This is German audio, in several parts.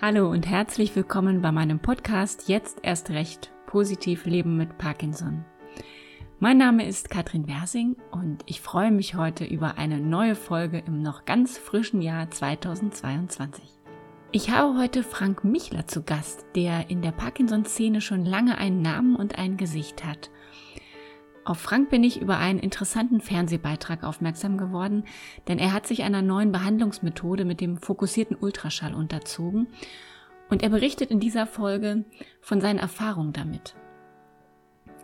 Hallo und herzlich willkommen bei meinem Podcast Jetzt erst recht positiv leben mit Parkinson. Mein Name ist Katrin Wersing und ich freue mich heute über eine neue Folge im noch ganz frischen Jahr 2022. Ich habe heute Frank Michler zu Gast, der in der Parkinson-Szene schon lange einen Namen und ein Gesicht hat. Auf Frank bin ich über einen interessanten Fernsehbeitrag aufmerksam geworden, denn er hat sich einer neuen Behandlungsmethode mit dem fokussierten Ultraschall unterzogen und er berichtet in dieser Folge von seinen Erfahrungen damit.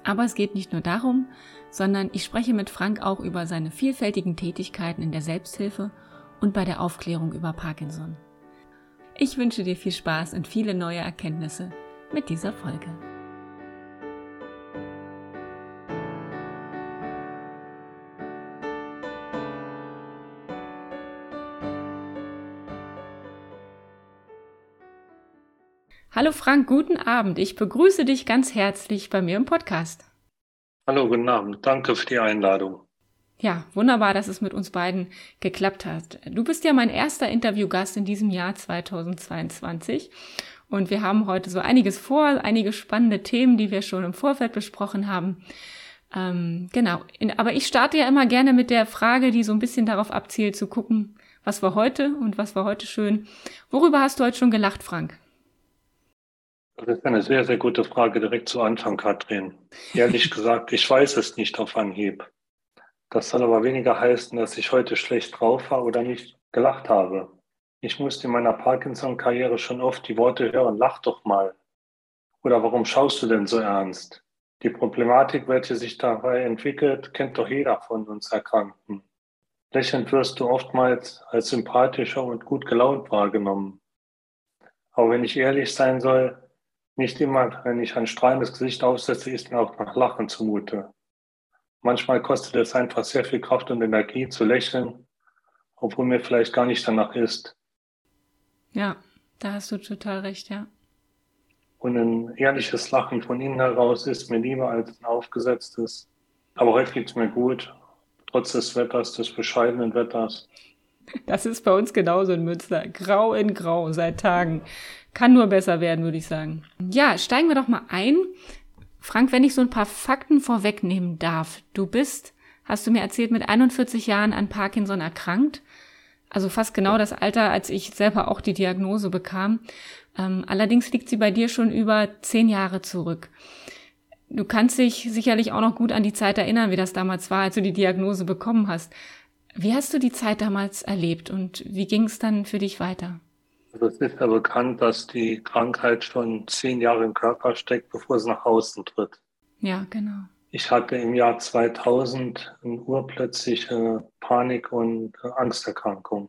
Aber es geht nicht nur darum, sondern ich spreche mit Frank auch über seine vielfältigen Tätigkeiten in der Selbsthilfe und bei der Aufklärung über Parkinson. Ich wünsche dir viel Spaß und viele neue Erkenntnisse mit dieser Folge. Hallo Frank, guten Abend. Ich begrüße dich ganz herzlich bei mir im Podcast. Hallo, guten Abend. Danke für die Einladung. Ja, wunderbar, dass es mit uns beiden geklappt hat. Du bist ja mein erster Interviewgast in diesem Jahr 2022 und wir haben heute so einiges vor, einige spannende Themen, die wir schon im Vorfeld besprochen haben. Ähm, genau, aber ich starte ja immer gerne mit der Frage, die so ein bisschen darauf abzielt, zu gucken, was war heute und was war heute schön. Worüber hast du heute schon gelacht, Frank? Das ist eine sehr, sehr gute Frage direkt zu Anfang, Katrin. Ehrlich gesagt, ich weiß es nicht auf Anhieb. Das soll aber weniger heißen, dass ich heute schlecht drauf war oder nicht gelacht habe. Ich musste in meiner Parkinson-Karriere schon oft die Worte hören, lach doch mal. Oder warum schaust du denn so ernst? Die Problematik, welche sich dabei entwickelt, kennt doch jeder von uns Erkrankten. Lächelnd wirst du oftmals als sympathischer und gut gelaunt wahrgenommen. Aber wenn ich ehrlich sein soll, nicht immer, wenn ich ein strahlendes Gesicht aufsetze, ist mir auch nach Lachen zumute. Manchmal kostet es einfach sehr viel Kraft und Energie zu lächeln, obwohl mir vielleicht gar nicht danach ist. Ja, da hast du total recht, ja. Und ein ehrliches Lachen von innen heraus ist mir lieber als ein aufgesetztes. Aber heute geht es mir gut, trotz des Wetters, des bescheidenen Wetters. Das ist bei uns genauso in Münster. Grau in Grau seit Tagen. Kann nur besser werden, würde ich sagen. Ja, steigen wir doch mal ein. Frank, wenn ich so ein paar Fakten vorwegnehmen darf. Du bist, hast du mir erzählt, mit 41 Jahren an Parkinson erkrankt. Also fast genau das Alter, als ich selber auch die Diagnose bekam. Ähm, allerdings liegt sie bei dir schon über zehn Jahre zurück. Du kannst dich sicherlich auch noch gut an die Zeit erinnern, wie das damals war, als du die Diagnose bekommen hast. Wie hast du die Zeit damals erlebt und wie ging es dann für dich weiter? Also es ist ja bekannt, dass die Krankheit schon zehn Jahre im Körper steckt, bevor sie nach außen tritt. Ja, genau. Ich hatte im Jahr 2000 eine urplötzliche Panik- und Angsterkrankung.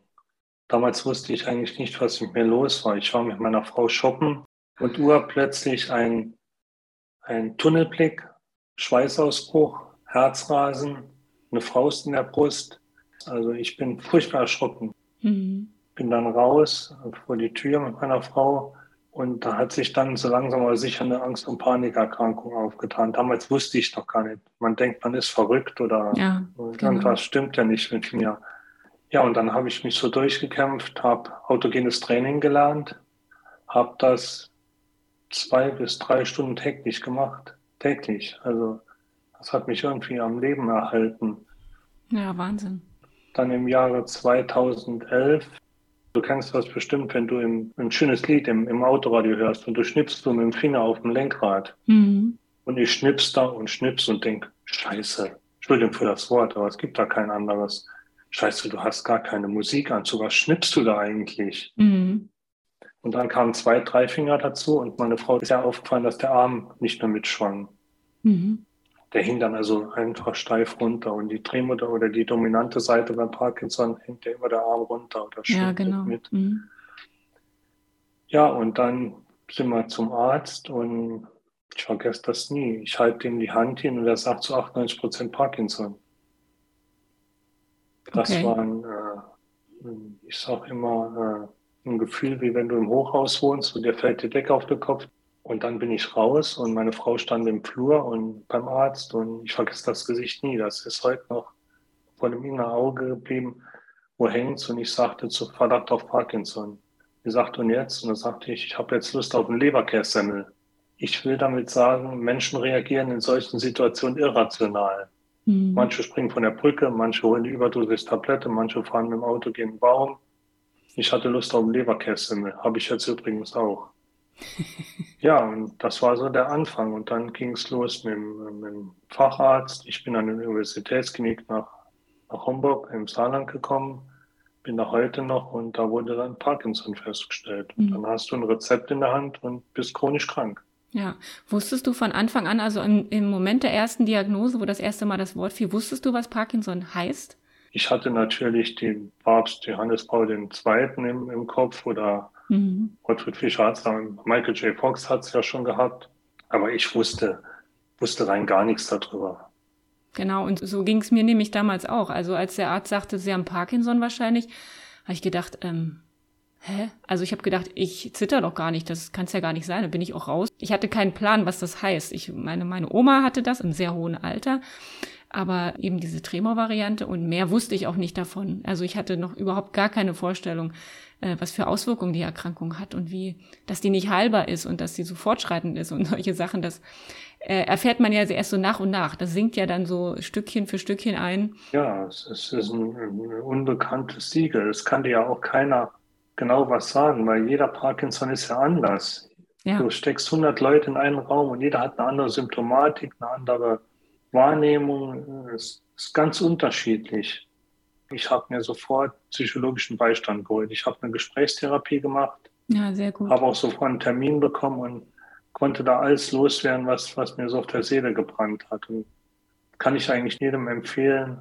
Damals wusste ich eigentlich nicht, was mit mir los war. Ich war mit meiner Frau shoppen und urplötzlich ein, ein Tunnelblick, Schweißausbruch, Herzrasen, eine Faust in der Brust. Also ich bin furchtbar erschrocken. Mhm bin dann raus vor die Tür mit meiner Frau und da hat sich dann so langsam aber sicher eine Angst- und Panikerkrankung aufgetan. Damals wusste ich noch gar nicht. Man denkt, man ist verrückt oder ja, irgendwas genau. stimmt ja nicht mit mir. Ja, und dann habe ich mich so durchgekämpft, habe autogenes Training gelernt, habe das zwei bis drei Stunden täglich gemacht. Täglich. Also das hat mich irgendwie am Leben erhalten. Ja, Wahnsinn. Dann im Jahre 2011 Du kennst das bestimmt, wenn du im, ein schönes Lied im, im Autoradio hörst und du schnippst so mit dem Finger auf dem Lenkrad. Mhm. Und ich schnips da und schnips und denk, scheiße, Entschuldigung für das Wort, aber es gibt da kein anderes. Scheiße, du hast gar keine Musik an. So was schnippst du da eigentlich? Mhm. Und dann kamen zwei, drei Finger dazu und meine Frau ist ja aufgefallen, dass der Arm nicht mehr mitschwang. Mhm der hing dann also einfach steif runter und die Drehmutter oder die dominante Seite beim Parkinson hängt ja immer der Arm runter oder ja, genau. mit. Mhm. Ja, und dann sind wir zum Arzt und ich vergesse das nie. Ich halte ihm die Hand hin und er sagt zu 98 Prozent Parkinson. Das okay. war ein, äh, ich sag immer, äh, ein Gefühl, wie wenn du im Hochhaus wohnst und dir fällt die Decke auf den Kopf. Und dann bin ich raus und meine Frau stand im Flur und beim Arzt und ich vergesse das Gesicht nie. Das ist heute noch vor dem inneren Auge geblieben, wo hängt's und ich sagte zu Verdacht auf Parkinson. Sie sagt, und jetzt? Und dann sagte ich, ich habe jetzt Lust auf einen Leberkässemmel. Ich will damit sagen, Menschen reagieren in solchen Situationen irrational. Mhm. Manche springen von der Brücke, manche holen die Überdosis Tablette, manche fahren mit dem Auto gegen den Baum. Ich hatte Lust auf einen Leberkässemmel. Habe ich jetzt übrigens auch. ja, und das war so der Anfang. Und dann ging es los mit, mit, dem Facharzt. Ich bin an der Universitätsklinik nach, nach Homburg im Saarland gekommen, bin da heute noch und da wurde dann Parkinson festgestellt. Mhm. Dann hast du ein Rezept in der Hand und bist chronisch krank. Ja, wusstest du von Anfang an, also im, im Moment der ersten Diagnose, wo das erste Mal das Wort fiel, wusstest du, was Parkinson heißt? Ich hatte natürlich den Papst Johannes Paul II. im, im Kopf oder mhm. Gottfried Fischer hat es Michael J. Fox hat es ja schon gehabt, aber ich wusste, wusste rein gar nichts darüber. Genau, und so ging es mir nämlich damals auch. Also als der Arzt sagte, Sie haben Parkinson wahrscheinlich, habe ich gedacht, ähm, hä? Also ich habe gedacht, ich zitter doch gar nicht, das kann es ja gar nicht sein, da bin ich auch raus. Ich hatte keinen Plan, was das heißt. Ich meine, meine Oma hatte das im sehr hohen Alter, aber eben diese Tremor-Variante und mehr wusste ich auch nicht davon. Also ich hatte noch überhaupt gar keine Vorstellung, äh, was für Auswirkungen die Erkrankung hat und wie, dass die nicht heilbar ist und dass sie so fortschreitend ist und solche Sachen, das äh, erfährt man ja erst so nach und nach. Das sinkt ja dann so Stückchen für Stückchen ein. Ja, es ist, ein, ein unbekanntes Siegel. Es kann dir ja auch keiner genau was sagen, weil jeder Parkinson ist ja anders. Ja. Du steckst 100 Leute in einen Raum und jeder hat eine andere Symptomatik, eine andere Wahrnehmung. Es ist ganz unterschiedlich. Ich habe mir sofort psychologischen Beistand geholt. Ich habe eine Gesprächstherapie gemacht. Ja, sehr gut. Habe auch sofort einen Termin bekommen und konnte da alles loswerden, was, was mir so auf der Seele gebrannt hat. Und kann ich eigentlich jedem empfehlen,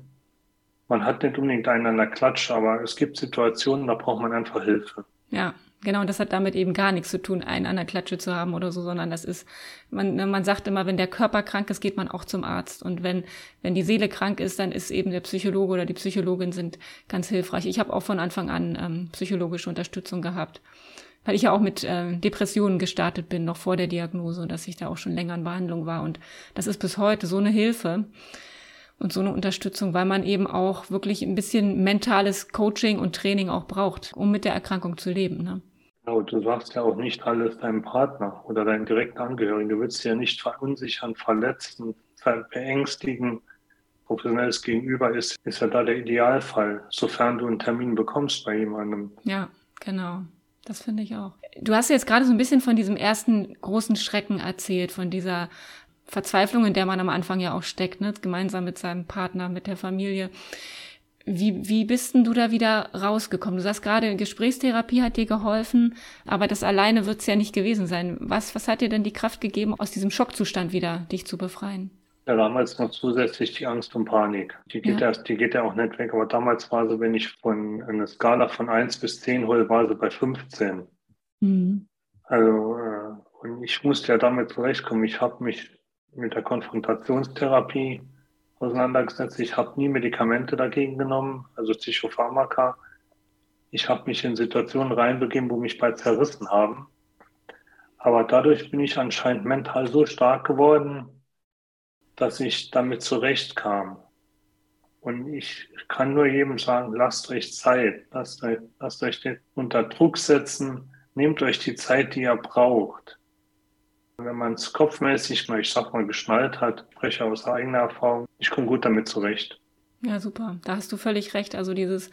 man hat nicht unbedingt einen an der Klatsche, aber es gibt Situationen, da braucht man einfach Hilfe. Ja, genau. Und das hat damit eben gar nichts zu tun, einen an der Klatsche zu haben oder so, sondern das ist, man, ne, man sagt immer, wenn der Körper krank ist, geht man auch zum Arzt. Und wenn, wenn die Seele krank ist, dann ist eben der Psychologe oder die Psychologin sind ganz hilfreich. Ich habe auch von Anfang an ähm, psychologische Unterstützung gehabt. Weil ich ja auch mit äh, Depressionen gestartet bin, noch vor der Diagnose, dass ich da auch schon länger in Behandlung war. Und das ist bis heute so eine Hilfe und so eine Unterstützung, weil man eben auch wirklich ein bisschen mentales Coaching und Training auch braucht, um mit der Erkrankung zu leben. Ne? Genau, du sagst ja auch nicht alles deinem Partner oder deinen direkten Angehörigen. Du willst ja nicht verunsichern, verletzen, beängstigen. Professionelles Gegenüber ist, ist ja da der Idealfall, sofern du einen Termin bekommst bei jemandem. Ja, genau. Das finde ich auch. Du hast jetzt gerade so ein bisschen von diesem ersten großen Schrecken erzählt, von dieser Verzweiflung, in der man am Anfang ja auch steckt, ne? gemeinsam mit seinem Partner, mit der Familie. Wie, wie bist denn du da wieder rausgekommen? Du sagst gerade, Gesprächstherapie hat dir geholfen, aber das alleine wird es ja nicht gewesen sein. Was, was hat dir denn die Kraft gegeben, aus diesem Schockzustand wieder dich zu befreien? Ja, damals noch zusätzlich die Angst und Panik. Die geht, ja. erst, die geht ja auch nicht weg. Aber damals war sie, wenn ich von einer Skala von 1 bis 10 hole, war sie bei 15. Mhm. Also, äh, und ich musste ja damit zurechtkommen. Ich habe mich mit der Konfrontationstherapie auseinandergesetzt. Ich habe nie Medikamente dagegen genommen, also Psychopharmaka. Ich habe mich in Situationen reinbegeben, wo mich bei zerrissen haben. Aber dadurch bin ich anscheinend mental so stark geworden, dass ich damit zurechtkam. Und ich kann nur jedem sagen, lasst euch Zeit, lasst euch, lasst euch unter Druck setzen, nehmt euch die Zeit, die ihr braucht. Wenn man es kopfmäßig mal, ich sag mal, geschnallt hat, spreche aus eigener Erfahrung, ich komme gut damit zurecht. Ja, super. Da hast du völlig recht. Also dieses,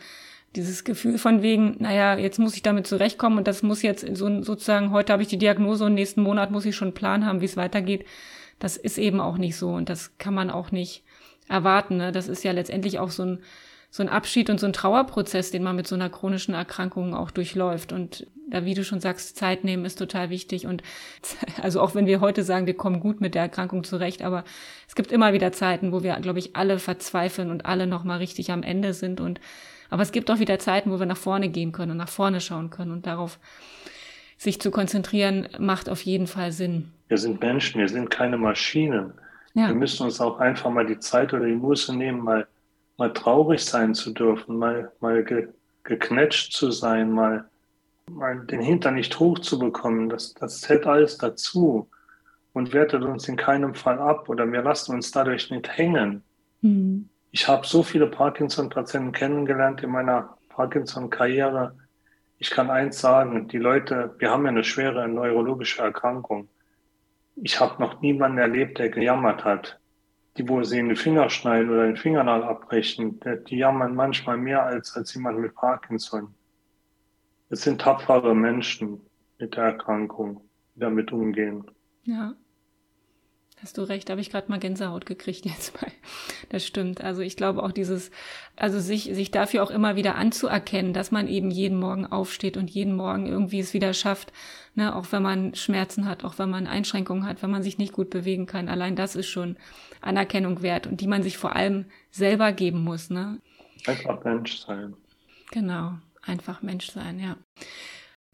dieses Gefühl von wegen, naja, jetzt muss ich damit zurechtkommen und das muss jetzt so, sozusagen, heute habe ich die Diagnose und nächsten Monat muss ich schon einen Plan haben, wie es weitergeht. Das ist eben auch nicht so und das kann man auch nicht erwarten. Ne? Das ist ja letztendlich auch so ein, so ein Abschied und so ein Trauerprozess, den man mit so einer chronischen Erkrankung auch durchläuft. Und da, wie du schon sagst, Zeit nehmen ist total wichtig. Und also auch wenn wir heute sagen, wir kommen gut mit der Erkrankung zurecht, aber es gibt immer wieder Zeiten, wo wir, glaube ich, alle verzweifeln und alle nochmal richtig am Ende sind. Und aber es gibt auch wieder Zeiten, wo wir nach vorne gehen können und nach vorne schauen können. Und darauf sich zu konzentrieren, macht auf jeden Fall Sinn. Wir sind Menschen, wir sind keine Maschinen. Ja. Wir müssen uns auch einfach mal die Zeit oder die Muße nehmen, mal mal traurig sein zu dürfen, mal, mal ge, geknetscht zu sein, mal, mal den Hintern nicht hochzubekommen, das, das zählt alles dazu und wertet uns in keinem Fall ab oder wir lassen uns dadurch nicht hängen. Mhm. Ich habe so viele Parkinson-Patienten kennengelernt in meiner Parkinson-Karriere. ich kann eins sagen, die Leute, wir haben ja eine schwere neurologische Erkrankung. Ich habe noch niemanden erlebt, der gejammert hat. Die, wo sie den Finger schneiden oder den Fingernagel abbrechen, die jammern manchmal mehr als, als jemand mit Parkinson. Es sind tapfere Menschen mit der Erkrankung, die damit umgehen. Ja. Hast du recht, habe ich gerade mal Gänsehaut gekriegt jetzt bei. Das stimmt. Also ich glaube auch dieses, also sich, sich dafür auch immer wieder anzuerkennen, dass man eben jeden Morgen aufsteht und jeden Morgen irgendwie es wieder schafft, ne, auch wenn man Schmerzen hat, auch wenn man Einschränkungen hat, wenn man sich nicht gut bewegen kann. Allein das ist schon Anerkennung wert und die man sich vor allem selber geben muss, ne? Einfach Mensch sein. Genau, einfach Mensch sein, ja.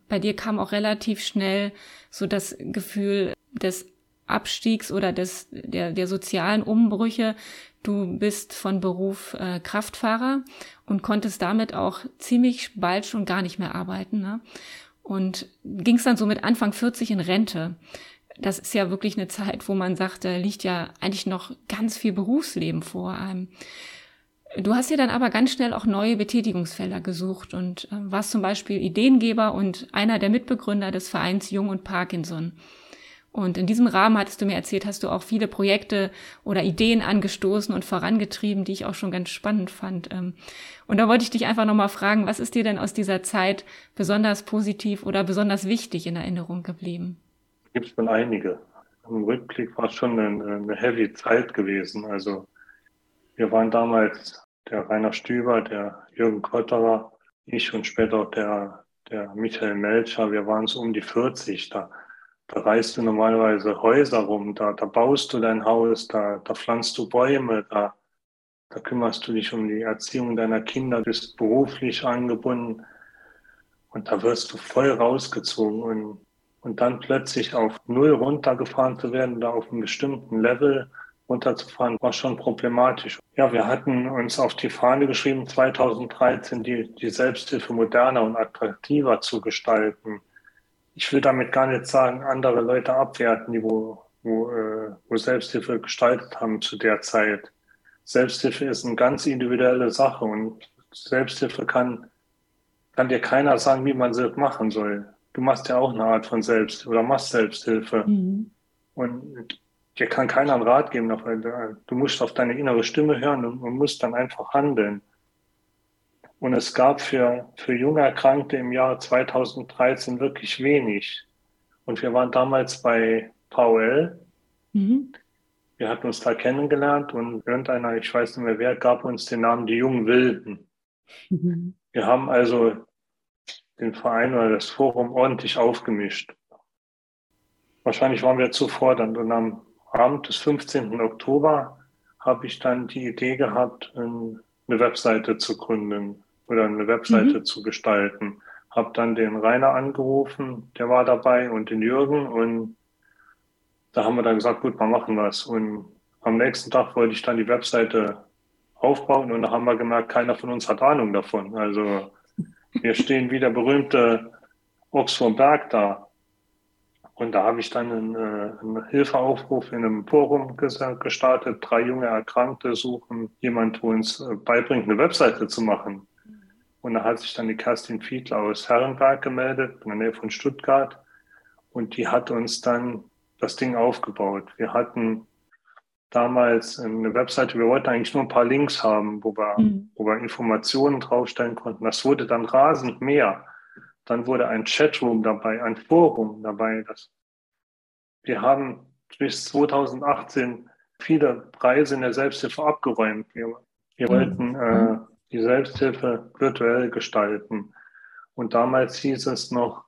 Bei dir kam auch relativ schnell so das Gefühl des Abstiegs oder des, der, der sozialen Umbrüche. Du bist von Beruf äh, Kraftfahrer und konntest damit auch ziemlich bald schon gar nicht mehr arbeiten. Ne? Und gingst dann so mit Anfang 40 in Rente. Das ist ja wirklich eine Zeit, wo man sagt, da liegt ja eigentlich noch ganz viel Berufsleben vor einem. Du hast dir dann aber ganz schnell auch neue Betätigungsfelder gesucht und äh, warst zum Beispiel Ideengeber und einer der Mitbegründer des Vereins Jung und Parkinson. Und in diesem Rahmen hattest du mir erzählt, hast du auch viele Projekte oder Ideen angestoßen und vorangetrieben, die ich auch schon ganz spannend fand. Ähm, und da wollte ich dich einfach nochmal fragen, was ist dir denn aus dieser Zeit besonders positiv oder besonders wichtig in Erinnerung geblieben? Gibt es schon einige. Im Rückblick war es schon eine, eine heavy Zeit gewesen. Also wir waren damals der Rainer Stüber, der Jürgen Kotterer, ich und später auch der, der Michael Melcher. Wir waren so um die 40 da da reißt du normalerweise Häuser rum, da, da baust du dein Haus, da, da pflanzt du Bäume, da, da kümmerst du dich um die Erziehung deiner Kinder, bist beruflich angebunden und da wirst du voll rausgezogen und, und dann plötzlich auf Null runtergefahren zu werden, da auf einem bestimmten Level runterzufahren, war schon problematisch. Ja, wir hatten uns auf die Fahne geschrieben, 2013 die, die Selbsthilfe moderner und attraktiver zu gestalten ich will damit gar nicht sagen, andere Leute abwerten, die wo, wo, äh, wo Selbsthilfe gestaltet haben zu der Zeit. Selbsthilfe ist eine ganz individuelle Sache und Selbsthilfe kann, kann dir keiner sagen, wie man sie machen soll. Du machst ja auch eine Art von Selbst oder machst Selbsthilfe. Mhm. Und dir kann keiner einen Rat geben. Du musst auf deine innere Stimme hören und, und musst dann einfach handeln. Und es gab für, für junge Erkrankte im Jahr 2013 wirklich wenig. Und wir waren damals bei Paul. Mhm. Wir hatten uns da kennengelernt und irgendeiner, ich weiß nicht mehr wer, gab uns den Namen die jungen Wilden. Mhm. Wir haben also den Verein oder das Forum ordentlich aufgemischt. Wahrscheinlich waren wir zu fordernd und am Abend des 15. Oktober habe ich dann die Idee gehabt, eine Webseite zu gründen oder eine Webseite mhm. zu gestalten. Hab dann den Rainer angerufen, der war dabei und den Jürgen und da haben wir dann gesagt, gut, wir machen was. Und am nächsten Tag wollte ich dann die Webseite aufbauen und da haben wir gemerkt, keiner von uns hat Ahnung davon. Also wir stehen wie der berühmte Ochs vom Berg da. Und da habe ich dann einen, äh, einen Hilfeaufruf in einem Forum gestartet. Drei junge Erkrankte suchen jemand, wo uns äh, beibringt, eine Webseite zu machen. Und da hat sich dann die Kerstin Fiedler aus Herrenberg gemeldet, in der Nähe von Stuttgart. Und die hat uns dann das Ding aufgebaut. Wir hatten damals eine Webseite, wir wollten eigentlich nur ein paar Links haben, wo wir, mhm. wo wir Informationen draufstellen konnten. Das wurde dann rasend mehr. Dann wurde ein Chatroom dabei, ein Forum dabei. Das wir haben bis 2018 viele Preise in der Selbsthilfe abgeräumt. Wir, wir mhm. wollten äh, die Selbsthilfe virtuell gestalten. Und damals hieß es noch,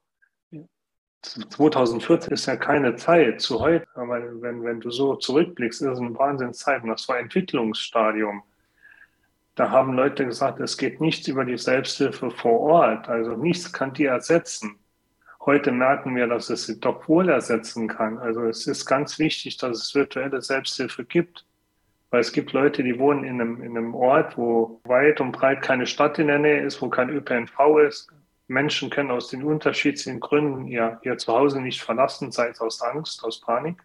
2014 ist ja keine Zeit zu heute, aber wenn, wenn du so zurückblickst, ist es eine Wahnsinnszeit und das war Entwicklungsstadium. Da haben Leute gesagt, es geht nichts über die Selbsthilfe vor Ort, also nichts kann die ersetzen. Heute merken wir, dass es sie doch wohl ersetzen kann. Also es ist ganz wichtig, dass es virtuelle Selbsthilfe gibt. Weil es gibt Leute, die wohnen in einem, in einem Ort, wo weit und breit keine Stadt in der Nähe ist, wo kein ÖPNV ist. Menschen können aus den unterschiedlichen Gründen ihr, ihr Zuhause nicht verlassen, sei es aus Angst, aus Panik.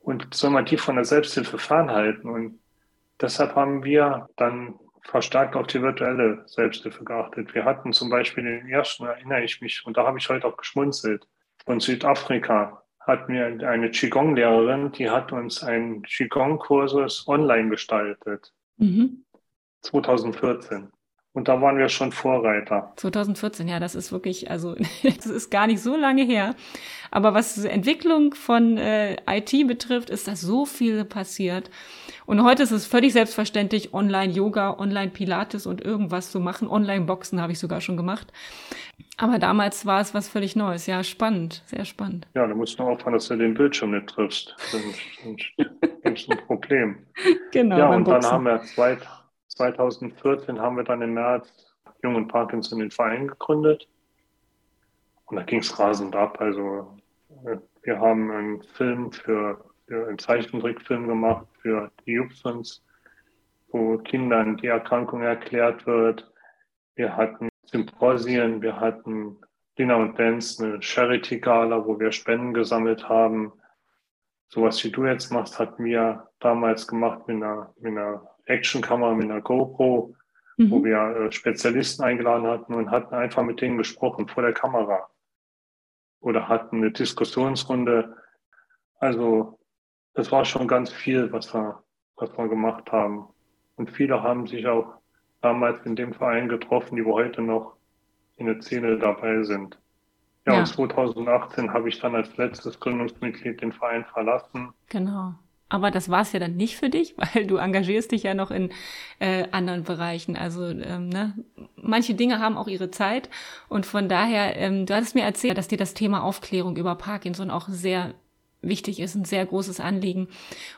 Und soll man die von der Selbsthilfe fernhalten? Und deshalb haben wir dann verstärkt auf die virtuelle Selbsthilfe geachtet. Wir hatten zum Beispiel den ersten, erinnere ich mich, und da habe ich heute auch geschmunzelt, von Südafrika hatten wir eine Qigong-Lehrerin, die hat uns einen Qigong-Kursus online gestaltet. Mhm. 2014. Und da waren wir schon Vorreiter. 2014, ja, das ist wirklich, also das ist gar nicht so lange her. Aber was die Entwicklung von äh, IT betrifft, ist da so viel passiert. Und heute ist es völlig selbstverständlich, Online-Yoga, Online-Pilates und irgendwas zu machen. Online-Boxen habe ich sogar schon gemacht. Aber damals war es was völlig Neues. Ja, spannend, sehr spannend. Ja, du musst nur aufpassen, dass du den Bildschirm nicht triffst. Sonst gibt ein Problem. Genau. Ja, und dann haben wir zwei 2014 haben wir dann im März Jungen Parkinson den Verein gegründet. Und da ging es rasend ab. Also äh, wir haben einen Film für, für einen Zeichentrickfilm gemacht für die Jupsons, wo Kindern die Erkrankung erklärt wird. Wir hatten Symposien, wir hatten Dinner und Dance, eine Charity-Gala, wo wir Spenden gesammelt haben. Sowas wie du jetzt machst, hatten wir damals gemacht mit einer, mit einer Actionkamera mit einer GoPro, mhm. wo wir äh, Spezialisten eingeladen hatten und hatten einfach mit denen gesprochen vor der Kamera. Oder hatten eine Diskussionsrunde. Also das war schon ganz viel, was wir, was wir gemacht haben. Und viele haben sich auch damals in dem Verein getroffen, die wo heute noch in der Szene dabei sind. Ja, ja. und 2018 habe ich dann als letztes Gründungsmitglied den Verein verlassen. Genau. Aber das war es ja dann nicht für dich, weil du engagierst dich ja noch in äh, anderen Bereichen. Also ähm, ne? manche Dinge haben auch ihre Zeit. Und von daher, ähm, du hattest mir erzählt, dass dir das Thema Aufklärung über Parkinson auch sehr wichtig ist, ein sehr großes Anliegen.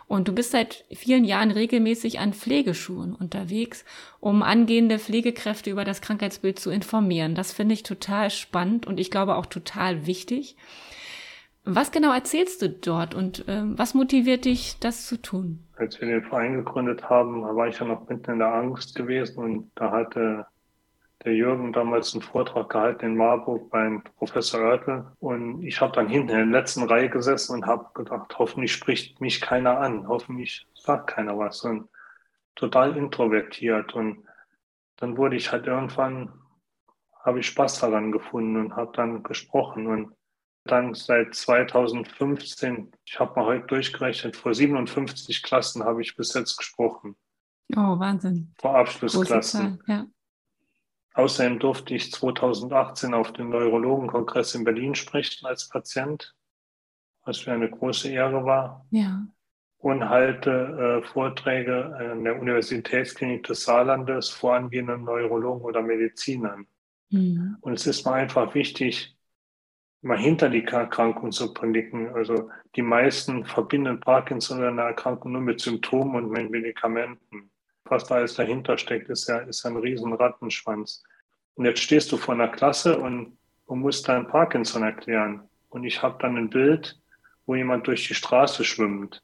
Und du bist seit vielen Jahren regelmäßig an Pflegeschulen unterwegs, um angehende Pflegekräfte über das Krankheitsbild zu informieren. Das finde ich total spannend und ich glaube auch total wichtig. Was genau erzählst du dort und äh, was motiviert dich, das zu tun? Als wir den Verein gegründet haben, war ich ja noch mitten in der Angst gewesen und da hatte der Jürgen damals einen Vortrag gehalten in Marburg beim Professor Oertel und ich habe dann hinten in der letzten Reihe gesessen und habe gedacht, hoffentlich spricht mich keiner an, hoffentlich sagt keiner was und total introvertiert und dann wurde ich halt irgendwann, habe ich Spaß daran gefunden und habe dann gesprochen und dann seit 2015, ich habe mal heute durchgerechnet, vor 57 Klassen habe ich bis jetzt gesprochen. Oh, Wahnsinn. Vor Abschlussklassen. ja. Außerdem durfte ich 2018 auf dem Neurologenkongress in Berlin sprechen als Patient, was für eine große Ehre war. Ja. Und halte äh, Vorträge an der Universitätsklinik des Saarlandes vor angehenden Neurologen oder Medizinern. Mhm. Und es ist mir einfach wichtig, mal hinter die Erkrankung zu blicken. Also die meisten verbinden Parkinson oder eine Erkrankung nur mit Symptomen und mit Medikamenten. Was da alles dahinter steckt, ist ja, ist ein riesen Rattenschwanz. Und jetzt stehst du vor einer Klasse und, und musst dein Parkinson erklären. Und ich habe dann ein Bild, wo jemand durch die Straße schwimmt,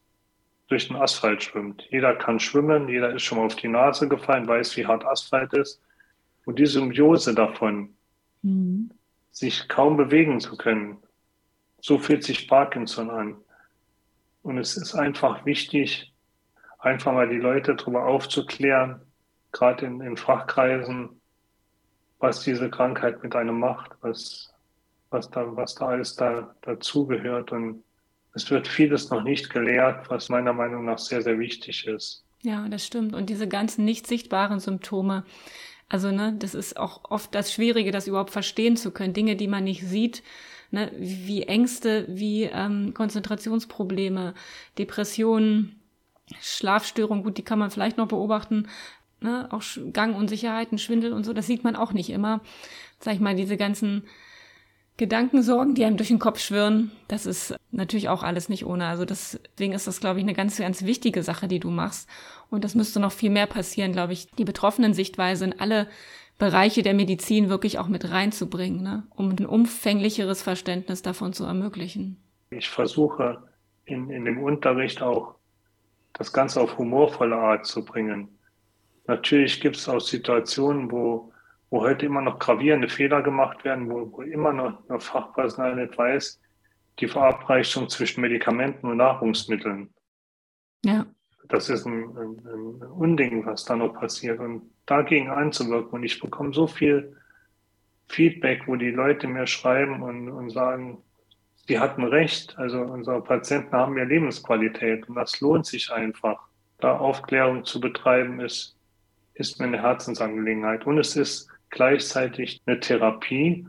durch den Asphalt schwimmt. Jeder kann schwimmen, jeder ist schon mal auf die Nase gefallen, weiß, wie hart Asphalt ist. Und die Symbiose davon, mhm sich kaum bewegen zu können. So fühlt sich Parkinson an. Und es ist einfach wichtig, einfach mal die Leute darüber aufzuklären, gerade in, in Fachkreisen, was diese Krankheit mit einem macht, was, was da, was da alles da, dazugehört. Und es wird vieles noch nicht gelehrt, was meiner Meinung nach sehr, sehr wichtig ist. Ja, das stimmt. Und diese ganzen nicht sichtbaren Symptome, also, ne, das ist auch oft das Schwierige, das überhaupt verstehen zu können. Dinge, die man nicht sieht, ne, wie Ängste, wie ähm, Konzentrationsprobleme, Depressionen, Schlafstörungen, gut, die kann man vielleicht noch beobachten, ne, auch Gangunsicherheiten, Schwindel und so, das sieht man auch nicht immer. Sag ich mal, diese ganzen Gedankensorgen, die einem durch den Kopf schwirren, das ist natürlich auch alles nicht ohne. Also deswegen ist das, glaube ich, eine ganz, ganz wichtige Sache, die du machst. Und das müsste noch viel mehr passieren, glaube ich, die betroffenen Sichtweise in alle Bereiche der Medizin wirklich auch mit reinzubringen, ne? um ein umfänglicheres Verständnis davon zu ermöglichen. Ich versuche in, in dem Unterricht auch das Ganze auf humorvolle Art zu bringen. Natürlich gibt es auch Situationen, wo wo heute immer noch gravierende Fehler gemacht werden, wo, wo immer noch, noch Fachpersonal nicht weiß, die Verabreichung zwischen Medikamenten und Nahrungsmitteln. Ja. das ist ein, ein, ein Unding, was da noch passiert. Und dagegen anzuwirken. Und ich bekomme so viel Feedback, wo die Leute mir schreiben und, und sagen, sie hatten recht. Also unsere Patienten haben mehr Lebensqualität und das lohnt sich einfach. Da Aufklärung zu betreiben ist, ist mir eine Herzensangelegenheit. Und es ist gleichzeitig eine Therapie,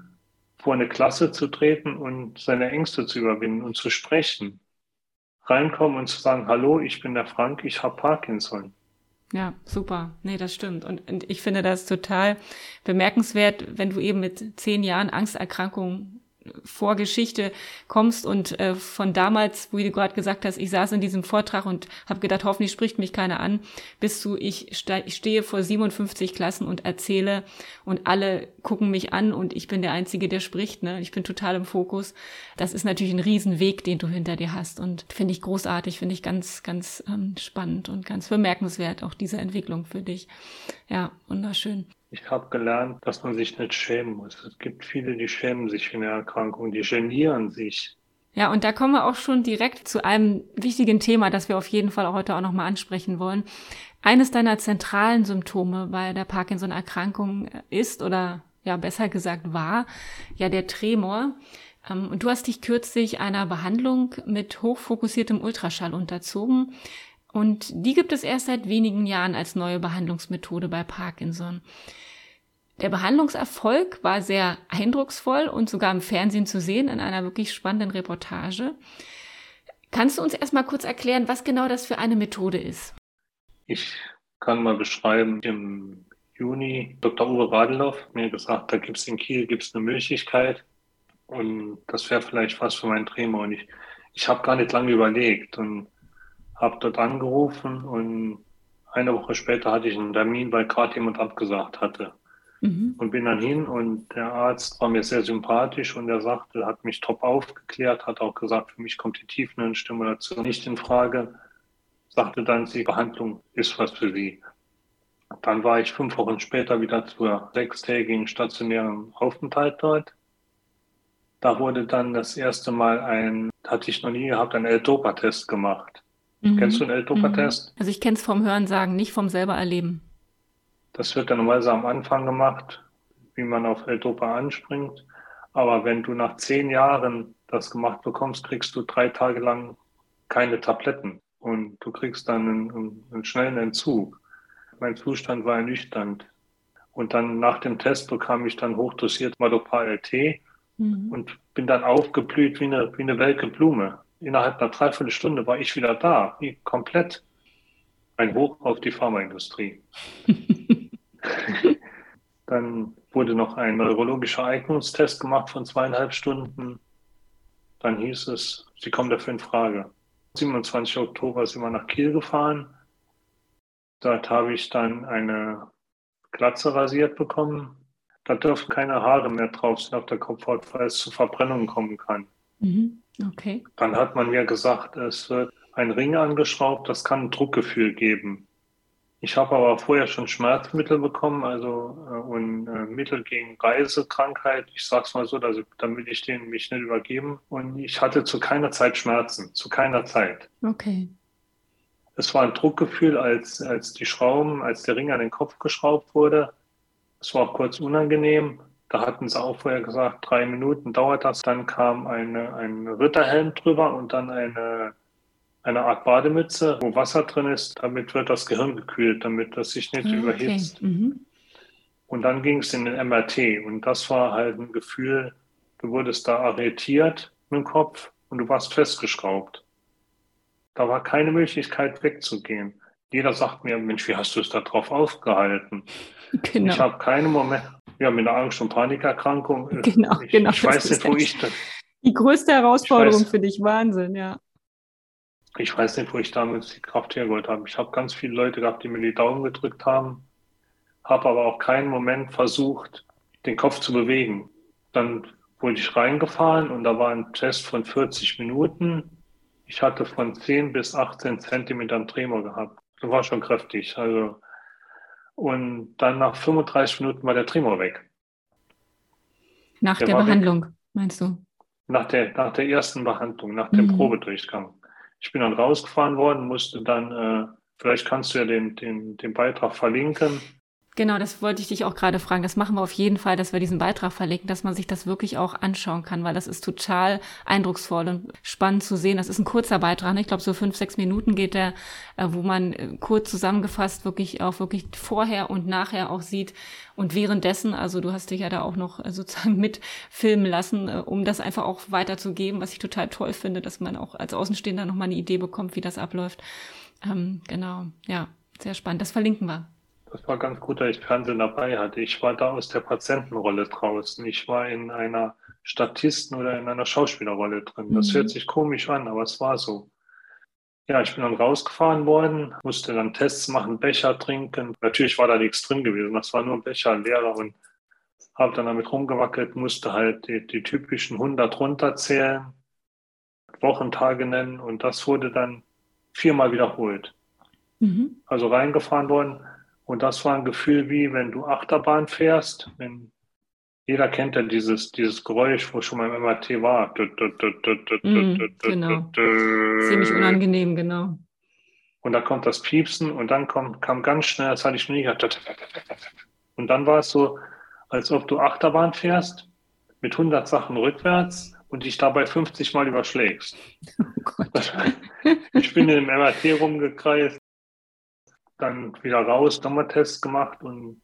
vor eine Klasse zu treten und seine Ängste zu überwinden und zu sprechen. Reinkommen und zu sagen, hallo, ich bin der Frank, ich habe Parkinson. Ja, super. Nee, das stimmt. Und, und ich finde das total bemerkenswert, wenn du eben mit zehn Jahren Angsterkrankung Vorgeschichte kommst und äh, von damals, wo du gerade gesagt hast, ich saß in diesem Vortrag und habe gedacht, hoffentlich spricht mich keiner an, bis zu ich, ste ich stehe vor 57 Klassen und erzähle und alle gucken mich an und ich bin der Einzige, der spricht. Ne? Ich bin total im Fokus. Das ist natürlich ein Riesenweg, den du hinter dir hast und finde ich großartig, finde ich ganz, ganz ähm, spannend und ganz bemerkenswert, auch diese Entwicklung für dich. Ja, wunderschön. Ich habe gelernt, dass man sich nicht schämen muss. Es gibt viele, die schämen sich für eine Erkrankung, die genieren sich. Ja, und da kommen wir auch schon direkt zu einem wichtigen Thema, das wir auf jeden Fall heute auch nochmal ansprechen wollen. Eines deiner zentralen Symptome bei der Parkinson-Erkrankung ist oder ja besser gesagt war ja der Tremor. Ähm, und du hast dich kürzlich einer Behandlung mit hochfokussiertem Ultraschall unterzogen. Und die gibt es erst seit wenigen Jahren als neue Behandlungsmethode bei Parkinson. Der Behandlungserfolg war sehr eindrucksvoll und sogar im Fernsehen zu sehen in einer wirklich spannenden Reportage. Kannst du uns erstmal kurz erklären, was genau das für eine Methode ist? Ich kann mal beschreiben, im Juni Dr. Uwe Radeloff mir gesagt, da gibt es in Kiel gibt's eine Möglichkeit und das wäre vielleicht was für meinen Tremor. Und ich, ich habe gar nicht lange überlegt und habe dort angerufen und eine Woche später hatte ich einen Termin, weil gerade jemand abgesagt hatte. Mhm. Und bin dann hin und der Arzt war mir sehr sympathisch und er sagte, hat mich top aufgeklärt, hat auch gesagt, für mich kommt die Tiefenentstimulation nicht in Frage. Sagte dann, die Behandlung ist was für Sie. Dann war ich fünf Wochen später wieder zur sechstägigen stationären Aufenthalt dort. Da wurde dann das erste Mal ein, hatte ich noch nie gehabt, ein L-Dopa-Test gemacht. Mhm. Kennst du den L-Dopa-Test? Mhm. Also ich kenne es vom Hören sagen, nicht vom selber erleben. Das wird dann normalerweise am Anfang gemacht, wie man auf L-Dopa anspringt. Aber wenn du nach zehn Jahren das gemacht bekommst, kriegst du drei Tage lang keine Tabletten und du kriegst dann einen, einen schnellen Entzug. Mein Zustand war ernüchternd. Und dann nach dem Test bekam ich dann hochdosiert Madopar LT mhm. und bin dann aufgeblüht wie eine, wie eine welke Blume innerhalb einer Dreiviertelstunde war ich wieder da, wie komplett ein Hoch auf die Pharmaindustrie. Dann wurde noch ein neurologischer Eignungstest gemacht von zweieinhalb Stunden. Dann hieß es, Sie kommen dafür in Frage. 27. Oktober sind wir nach Kiel gefahren. Dort habe ich dann eine Glatze rasiert bekommen. Da dürfen keine Haare mehr drauf sein auf der Kopfhaut, weil es zu Verbrennungen kommen kann. Mhm. Okay. Dann hat man mir gesagt, es wird ein Ring angeschraubt, das kann ein Druckgefühl geben. Ich habe aber vorher schon Schmerzmittel bekommen, also äh, und äh, Mittel gegen Reisekrankheit. Ich sag's mal so, dass, damit ich den mich nicht übergeben. Und ich hatte zu keiner Zeit Schmerzen, zu keiner Zeit. Okay. Es war ein Druckgefühl, als, als die Schrauben, als der Ring an den Kopf geschraubt wurde. Es war auch kurz unangenehm. Da hatten sie auch vorher gesagt, drei Minuten dauert das. Dann kam eine, ein Ritterhelm drüber und dann eine, eine Art Bademütze, wo Wasser drin ist. Damit wird das Gehirn gekühlt, damit das sich nicht okay. überhitzt. Mhm. Und dann ging es in den MRT und das war halt ein Gefühl, du wurdest da arretiert mit dem Kopf und du warst festgeschraubt. Da war keine Möglichkeit wegzugehen. Jeder sagt mir, Mensch, wie hast du es da drauf aufgehalten? Genau. Ich habe keinen Moment, ja, mit einer Angst- und Panikerkrankung. Äh, genau, ich, genau. Ich weiß nicht, wo ich das. Die größte Herausforderung weiß, für dich, Wahnsinn, ja. Ich weiß nicht, wo ich damals die Kraft hergeholt habe. Ich habe ganz viele Leute gehabt, die mir die Daumen gedrückt haben, habe aber auch keinen Moment versucht, den Kopf zu bewegen. Dann wurde ich reingefahren und da war ein Test von 40 Minuten. Ich hatte von 10 bis 18 Zentimetern Tremor gehabt. Das war schon kräftig. Also und dann nach 35 Minuten war der Tremor weg. Nach der, der Behandlung, weg. meinst du? Nach der, nach der ersten Behandlung, nach dem mhm. Probedurchgang. Ich bin dann rausgefahren worden, musste dann äh, Vielleicht kannst du ja den, den, den Beitrag verlinken. Genau, das wollte ich dich auch gerade fragen. Das machen wir auf jeden Fall, dass wir diesen Beitrag verlinken, dass man sich das wirklich auch anschauen kann, weil das ist total eindrucksvoll und spannend zu sehen. Das ist ein kurzer Beitrag, ne? ich glaube so fünf, sechs Minuten geht der, äh, wo man äh, kurz zusammengefasst wirklich auch wirklich vorher und nachher auch sieht und währenddessen, also du hast dich ja da auch noch äh, sozusagen mitfilmen lassen, um das einfach auch weiterzugeben, was ich total toll finde, dass man auch als Außenstehender nochmal eine Idee bekommt, wie das abläuft. Ähm, genau, ja, sehr spannend. Das verlinken wir. Das war ganz gut, dass ich Fernsehen dabei hatte. Ich war da aus der Patientenrolle draußen. Ich war in einer Statisten- oder in einer Schauspielerrolle drin. Das mhm. hört sich komisch an, aber es war so. Ja, ich bin dann rausgefahren worden, musste dann Tests machen, Becher trinken. Natürlich war da nichts drin gewesen. Das war nur Becher, leerer und habe dann damit rumgewackelt, musste halt die, die typischen 100 runterzählen, Wochentage nennen und das wurde dann viermal wiederholt. Mhm. Also reingefahren worden, und das war ein Gefühl wie, wenn du Achterbahn fährst, wenn jeder kennt ja dieses, dieses Geräusch, wo schon mal im MRT war. Mm, genau. Ziemlich unangenehm, genau. Und da kommt das Piepsen und dann kommt, kam ganz schnell, das hatte ich nie gehabt. Und dann war es so, als ob du Achterbahn fährst mit 100 Sachen rückwärts und dich dabei 50 Mal überschlägst. Oh ich bin im MRT rumgekreist, dann wieder raus, nochmal Tests gemacht und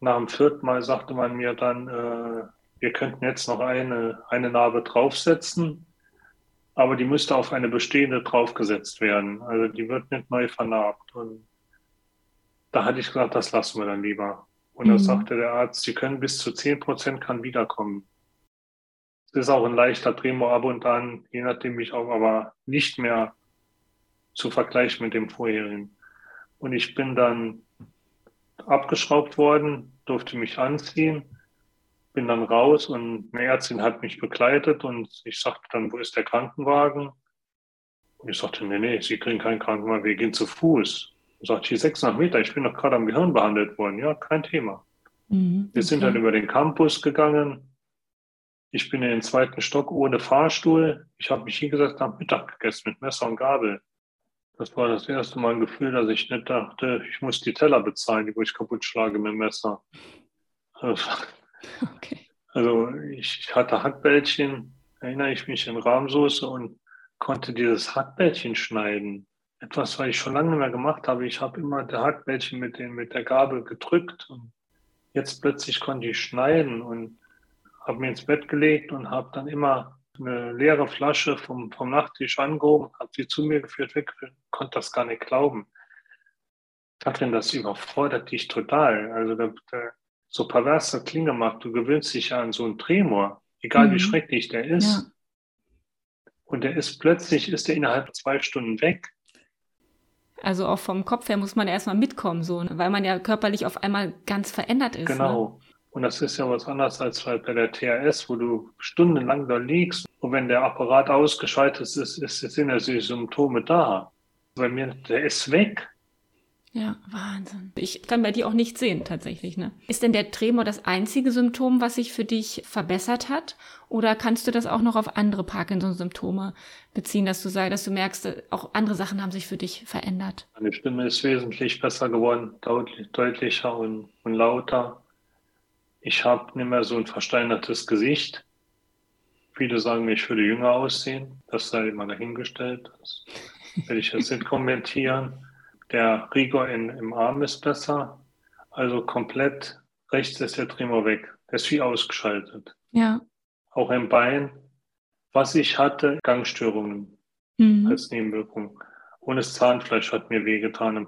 nach dem vierten Mal sagte man mir dann, äh, wir könnten jetzt noch eine, eine Narbe draufsetzen, aber die müsste auf eine bestehende draufgesetzt werden. Also die wird nicht neu vernarbt. Und da hatte ich gesagt, das lassen wir dann lieber. Und mhm. da sagte der Arzt, Sie können bis zu 10 Prozent kann wiederkommen. Es ist auch ein leichter Tremor ab und an, je nachdem ich auch, aber nicht mehr zu vergleichen mit dem vorherigen. Und ich bin dann abgeschraubt worden, durfte mich anziehen, bin dann raus und eine Ärztin hat mich begleitet und ich sagte dann, wo ist der Krankenwagen? Und ich sagte, nee, nee, Sie kriegen keinen Krankenwagen, wir gehen zu Fuß. Ich sagte, hier 600 Meter, ich bin doch gerade am Gehirn behandelt worden. Ja, kein Thema. Mhm. Wir sind dann über den Campus gegangen. Ich bin in den zweiten Stock ohne Fahrstuhl. Ich habe mich hingesetzt, am Mittag gegessen mit Messer und Gabel. Das war das erste Mal ein Gefühl, dass ich nicht dachte, ich muss die Teller bezahlen, die wo ich kaputt schlage mit dem Messer. Okay. Also ich hatte Hackbällchen, erinnere ich mich in Rahmsoße und konnte dieses Hackbällchen schneiden. Etwas, was ich schon lange nicht mehr gemacht habe. Ich habe immer der Hackbällchen mit, den, mit der Gabel gedrückt und jetzt plötzlich konnte ich schneiden und habe mir ins Bett gelegt und habe dann immer eine leere Flasche vom, vom Nachttisch angehoben, hat sie zu mir geführt, weggeführt, konnte das gar nicht glauben. Katrin, das überfordert dich total. Also der, der, so perverse Klinge macht, du gewöhnst dich ja an so einen Tremor, egal mhm. wie schrecklich der ist. Ja. Und der ist plötzlich, ist der innerhalb zwei Stunden weg. Also auch vom Kopf her muss man erstmal mitkommen, so, weil man ja körperlich auf einmal ganz verändert ist. Ne? Genau. Ne? Und das ist ja was anderes als halt bei der THS, wo du stundenlang da liegst und wenn der Apparat ausgeschaltet ist, ist, ist, sind ja die Symptome da. Bei mir, der ist weg. Ja, Wahnsinn. Ich kann bei dir auch nicht sehen, tatsächlich. Ne? Ist denn der Tremor das einzige Symptom, was sich für dich verbessert hat? Oder kannst du das auch noch auf andere Parkinson-Symptome beziehen, dass du sagst, dass du merkst, auch andere Sachen haben sich für dich verändert? Meine Stimme ist wesentlich besser geworden, deutlich, deutlicher und, und lauter. Ich habe nicht mehr so ein versteinertes Gesicht. Viele sagen, ich würde jünger aussehen. Das sei immer dahingestellt. Das werde ich jetzt nicht kommentieren. Der Rigor in, im Arm ist besser. Also komplett rechts ist der Tremor weg. Der ist wie ausgeschaltet. Ja. Auch im Bein. Was ich hatte, Gangstörungen mhm. als Nebenwirkung. Und das Zahnfleisch hat mir wehgetan.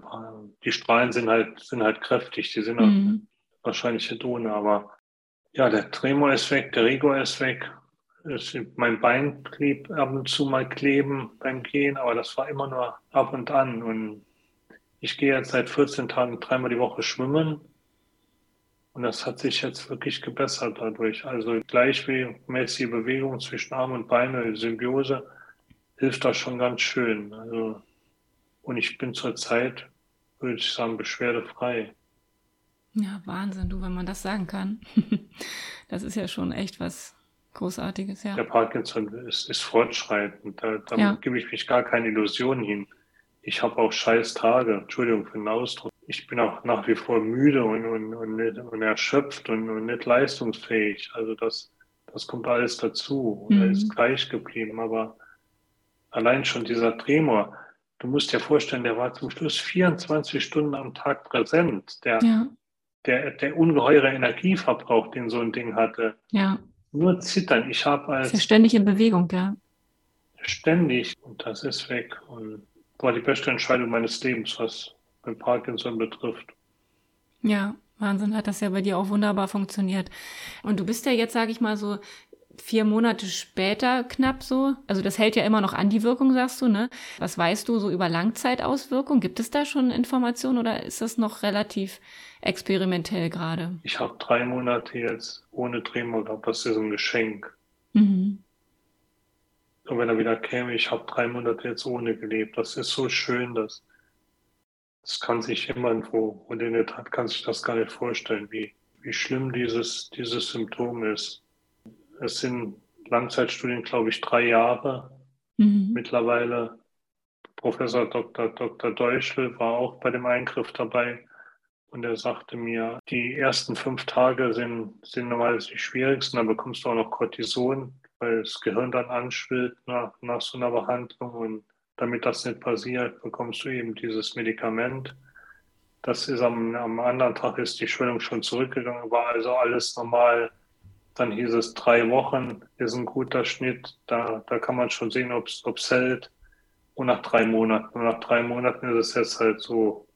Die Strahlen sind halt, sind halt kräftig. Die sind mhm. Wahrscheinlich nicht ohne, aber ja, der Tremor ist weg, der Rigor ist weg. Es, mein Bein blieb ab und zu mal kleben beim Gehen, aber das war immer nur ab und an. Und ich gehe jetzt seit 14 Tagen dreimal die Woche schwimmen. Und das hat sich jetzt wirklich gebessert dadurch. Also gleichmäßige Bewegung zwischen Arm und Beine, Symbiose, hilft da schon ganz schön. Also, und ich bin zurzeit, würde ich sagen, beschwerdefrei. Ja, Wahnsinn, du, wenn man das sagen kann. das ist ja schon echt was Großartiges, ja. Der Parkinson ist, ist fortschreitend. Da, da ja. gebe ich mich gar keine Illusionen hin. ich habe auch scheiß Tage, Entschuldigung für den Ausdruck. Ich bin auch nach wie vor müde und, und, und, nicht, und erschöpft und, und nicht leistungsfähig. Also das, das kommt alles dazu und mhm. er ist gleich geblieben. Aber allein schon dieser Tremor, du musst dir vorstellen, der war zum Schluss 24 Stunden am Tag präsent. Der, ja. Der, der ungeheure Energieverbrauch, den so ein Ding hatte. Ja. Nur zittern. Ich habe als. Ist ja ständig in Bewegung, ja. Ständig. Und das ist weg. Und war die beste Entscheidung meines Lebens, was mit Parkinson betrifft. Ja, Wahnsinn, hat das ja bei dir auch wunderbar funktioniert. Und du bist ja jetzt, sage ich mal so, vier Monate später knapp so. Also das hält ja immer noch an die Wirkung, sagst du, ne? Was weißt du so über Langzeitauswirkungen? Gibt es da schon Informationen oder ist das noch relativ experimentell gerade? Ich habe drei Monate jetzt ohne Tremor gehabt. Das ist ein Geschenk. Mhm. Und wenn er wieder käme, ich habe drei Monate jetzt ohne gelebt. Das ist so schön, dass das kann sich jemand, wo, wo den nicht hat, kann sich das gar nicht vorstellen, wie, wie schlimm dieses, dieses Symptom ist. Es sind Langzeitstudien, glaube ich, drei Jahre mhm. mittlerweile. Professor Dr. Dr. Deutschel war auch bei dem Eingriff dabei und er sagte mir, die ersten fünf Tage sind, sind normalerweise die schwierigsten, da bekommst du auch noch Cortison, weil das Gehirn dann anschwillt nach, nach so einer Behandlung. Und damit das nicht passiert, bekommst du eben dieses Medikament. Das ist am, am anderen Tag ist die Schwellung schon zurückgegangen, war also alles normal. Dann hieß es, drei Wochen ist ein guter Schnitt. Da, da kann man schon sehen, ob es hält. Und nach drei Monaten. Und nach drei Monaten ist es jetzt halt so,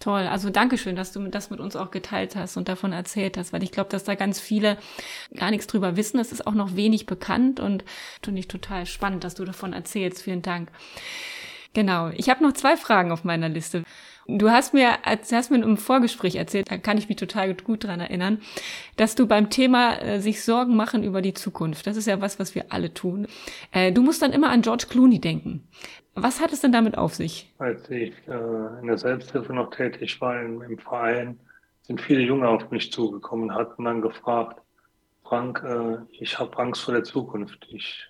Toll. Also Dankeschön, dass du das mit uns auch geteilt hast und davon erzählt hast, weil ich glaube, dass da ganz viele gar nichts drüber wissen. Es ist auch noch wenig bekannt und finde ich total spannend, dass du davon erzählst. Vielen Dank. Genau. Ich habe noch zwei Fragen auf meiner Liste. Du hast mir, hast mir im Vorgespräch erzählt, da kann ich mich total gut dran erinnern, dass du beim Thema äh, sich Sorgen machen über die Zukunft, das ist ja was, was wir alle tun. Äh, du musst dann immer an George Clooney denken. Was hat es denn damit auf sich? Als ich äh, in der Selbsthilfe noch tätig war im, im, Verein, sind viele Junge auf mich zugekommen und hatten dann gefragt, Frank, äh, ich habe Angst vor der Zukunft. Ich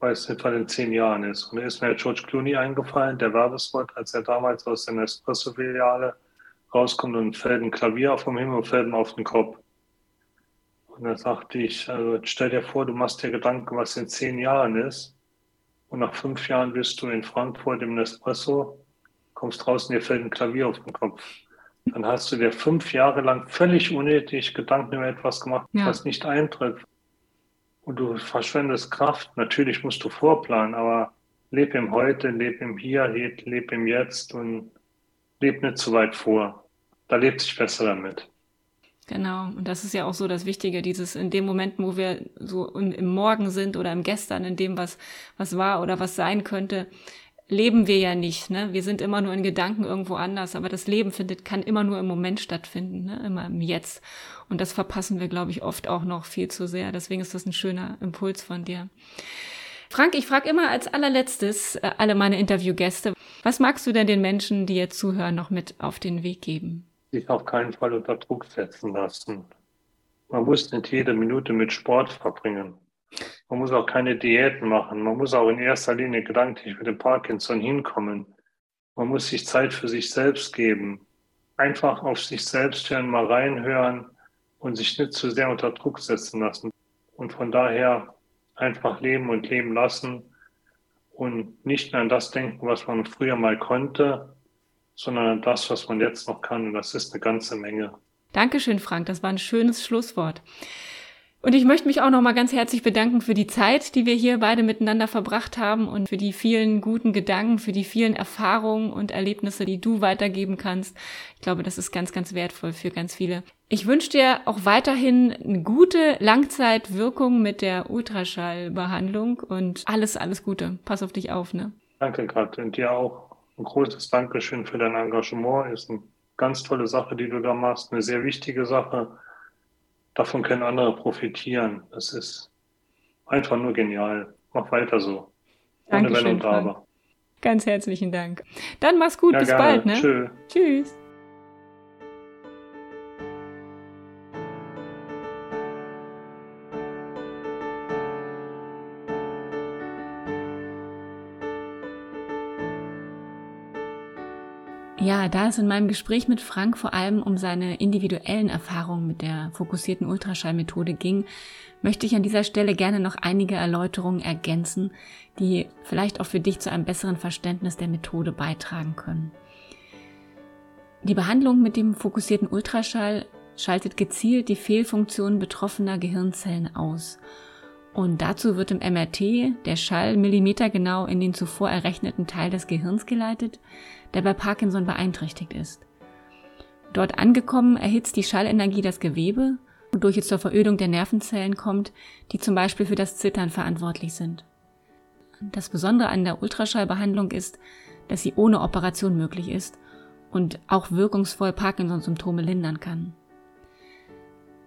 weiß nicht, was in zehn Jahren ist. Und da ist mir George Clooney eingefallen, der Werbespot, als er damals aus der Nespresso-Filiale rauskommt und fällt ein Klavier vom Himmel und fällt ihm auf den Kopf. Und da sagte ich, also stell dir vor, du machst dir Gedanken, was in zehn Jahren ist. Und nach fünf Jahren bist du in Frankfurt im Nespresso, kommst draußen, dir fällt ein Klavier auf den Kopf. Dann hast du dir fünf Jahre lang völlig unnötig Gedanken über etwas gemacht, ja. was nicht eintritt und du verschwendest Kraft. Natürlich musst du vorplanen, aber leb im Heute, leb im Hier, leb im Jetzt und leb nicht zu weit vor. Da lebt sich besser damit. Genau, und das ist ja auch so das Wichtige, dieses in dem Moment, wo wir so im Morgen sind oder im Gestern, in dem, was, was war oder was sein könnte, leben wir ja nicht. Ne? Wir sind immer nur in Gedanken irgendwo anders, aber das Leben findet, kann immer nur im Moment stattfinden, ne? immer im Jetzt. Und das verpassen wir, glaube ich, oft auch noch viel zu sehr. Deswegen ist das ein schöner Impuls von dir. Frank, ich frage immer als allerletztes äh, alle meine Interviewgäste, was magst du denn den Menschen, die jetzt zuhören, noch mit auf den Weg geben? Sich auf keinen Fall unter Druck setzen lassen. Man muss nicht jede Minute mit Sport verbringen. Man muss auch keine Diäten machen. Man muss auch in erster Linie gedanklich mit dem Parkinson hinkommen. Man muss sich Zeit für sich selbst geben. Einfach auf sich selbst hören, mal reinhören und sich nicht zu sehr unter Druck setzen lassen. Und von daher einfach leben und leben lassen und nicht an das denken, was man früher mal konnte, sondern an das, was man jetzt noch kann. Und das ist eine ganze Menge. Dankeschön, Frank. Das war ein schönes Schlusswort. Und ich möchte mich auch noch mal ganz herzlich bedanken für die Zeit, die wir hier beide miteinander verbracht haben und für die vielen guten Gedanken, für die vielen Erfahrungen und Erlebnisse, die du weitergeben kannst. Ich glaube, das ist ganz, ganz wertvoll für ganz viele. Ich wünsche dir auch weiterhin eine gute Langzeitwirkung mit der Ultraschallbehandlung und alles, alles Gute. Pass auf dich auf, ne? Danke, Kat. Und dir auch ein großes Dankeschön für dein Engagement. Ist eine ganz tolle Sache, die du da machst. Eine sehr wichtige Sache davon können andere profitieren. Das ist einfach nur genial. Mach weiter so. Ohne Wenn und Aber. Ganz herzlichen Dank. Dann mach's gut. Ja, Bis gerne. bald. Ne? Tschö. Tschüss. Ja, da es in meinem Gespräch mit Frank vor allem um seine individuellen Erfahrungen mit der fokussierten Ultraschallmethode ging, möchte ich an dieser Stelle gerne noch einige Erläuterungen ergänzen, die vielleicht auch für dich zu einem besseren Verständnis der Methode beitragen können. Die Behandlung mit dem fokussierten Ultraschall schaltet gezielt die Fehlfunktionen betroffener Gehirnzellen aus. Und dazu wird im MRT der Schall millimetergenau in den zuvor errechneten Teil des Gehirns geleitet, der bei Parkinson beeinträchtigt ist. Dort angekommen erhitzt die Schallenergie das Gewebe, wodurch es zur Verödung der Nervenzellen kommt, die zum Beispiel für das Zittern verantwortlich sind. Das Besondere an der Ultraschallbehandlung ist, dass sie ohne Operation möglich ist und auch wirkungsvoll Parkinson-Symptome lindern kann.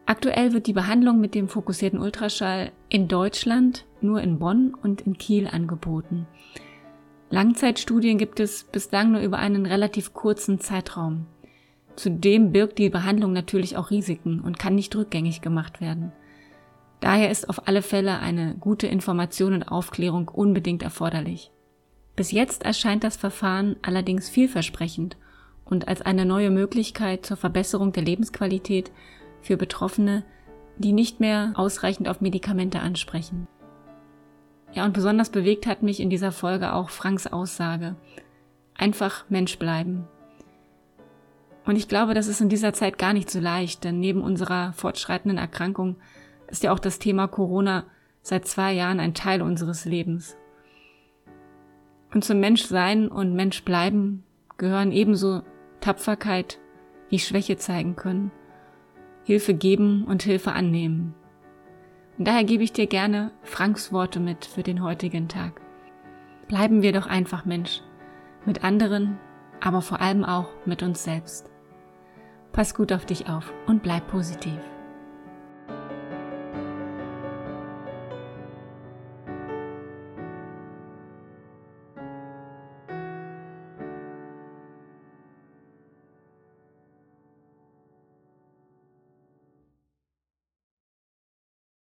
Aktuell wird die Behandlung mit dem fokussierten Ultraschall in Deutschland nur in Bonn und in Kiel angeboten. Langzeitstudien gibt es bislang nur über einen relativ kurzen Zeitraum. Zudem birgt die Behandlung natürlich auch Risiken und kann nicht rückgängig gemacht werden. Daher ist auf alle Fälle eine gute Information und Aufklärung unbedingt erforderlich. Bis jetzt erscheint das Verfahren allerdings vielversprechend und als eine neue Möglichkeit zur Verbesserung der Lebensqualität für Betroffene, die nicht mehr ausreichend auf Medikamente ansprechen. Ja, und besonders bewegt hat mich in dieser Folge auch Franks Aussage. Einfach Mensch bleiben. Und ich glaube, das ist in dieser Zeit gar nicht so leicht, denn neben unserer fortschreitenden Erkrankung ist ja auch das Thema Corona seit zwei Jahren ein Teil unseres Lebens. Und zum Menschsein und Mensch bleiben gehören ebenso Tapferkeit wie Schwäche zeigen können, Hilfe geben und Hilfe annehmen. Und daher gebe ich dir gerne Franks Worte mit für den heutigen Tag. Bleiben wir doch einfach Mensch. Mit anderen, aber vor allem auch mit uns selbst. Pass gut auf dich auf und bleib positiv.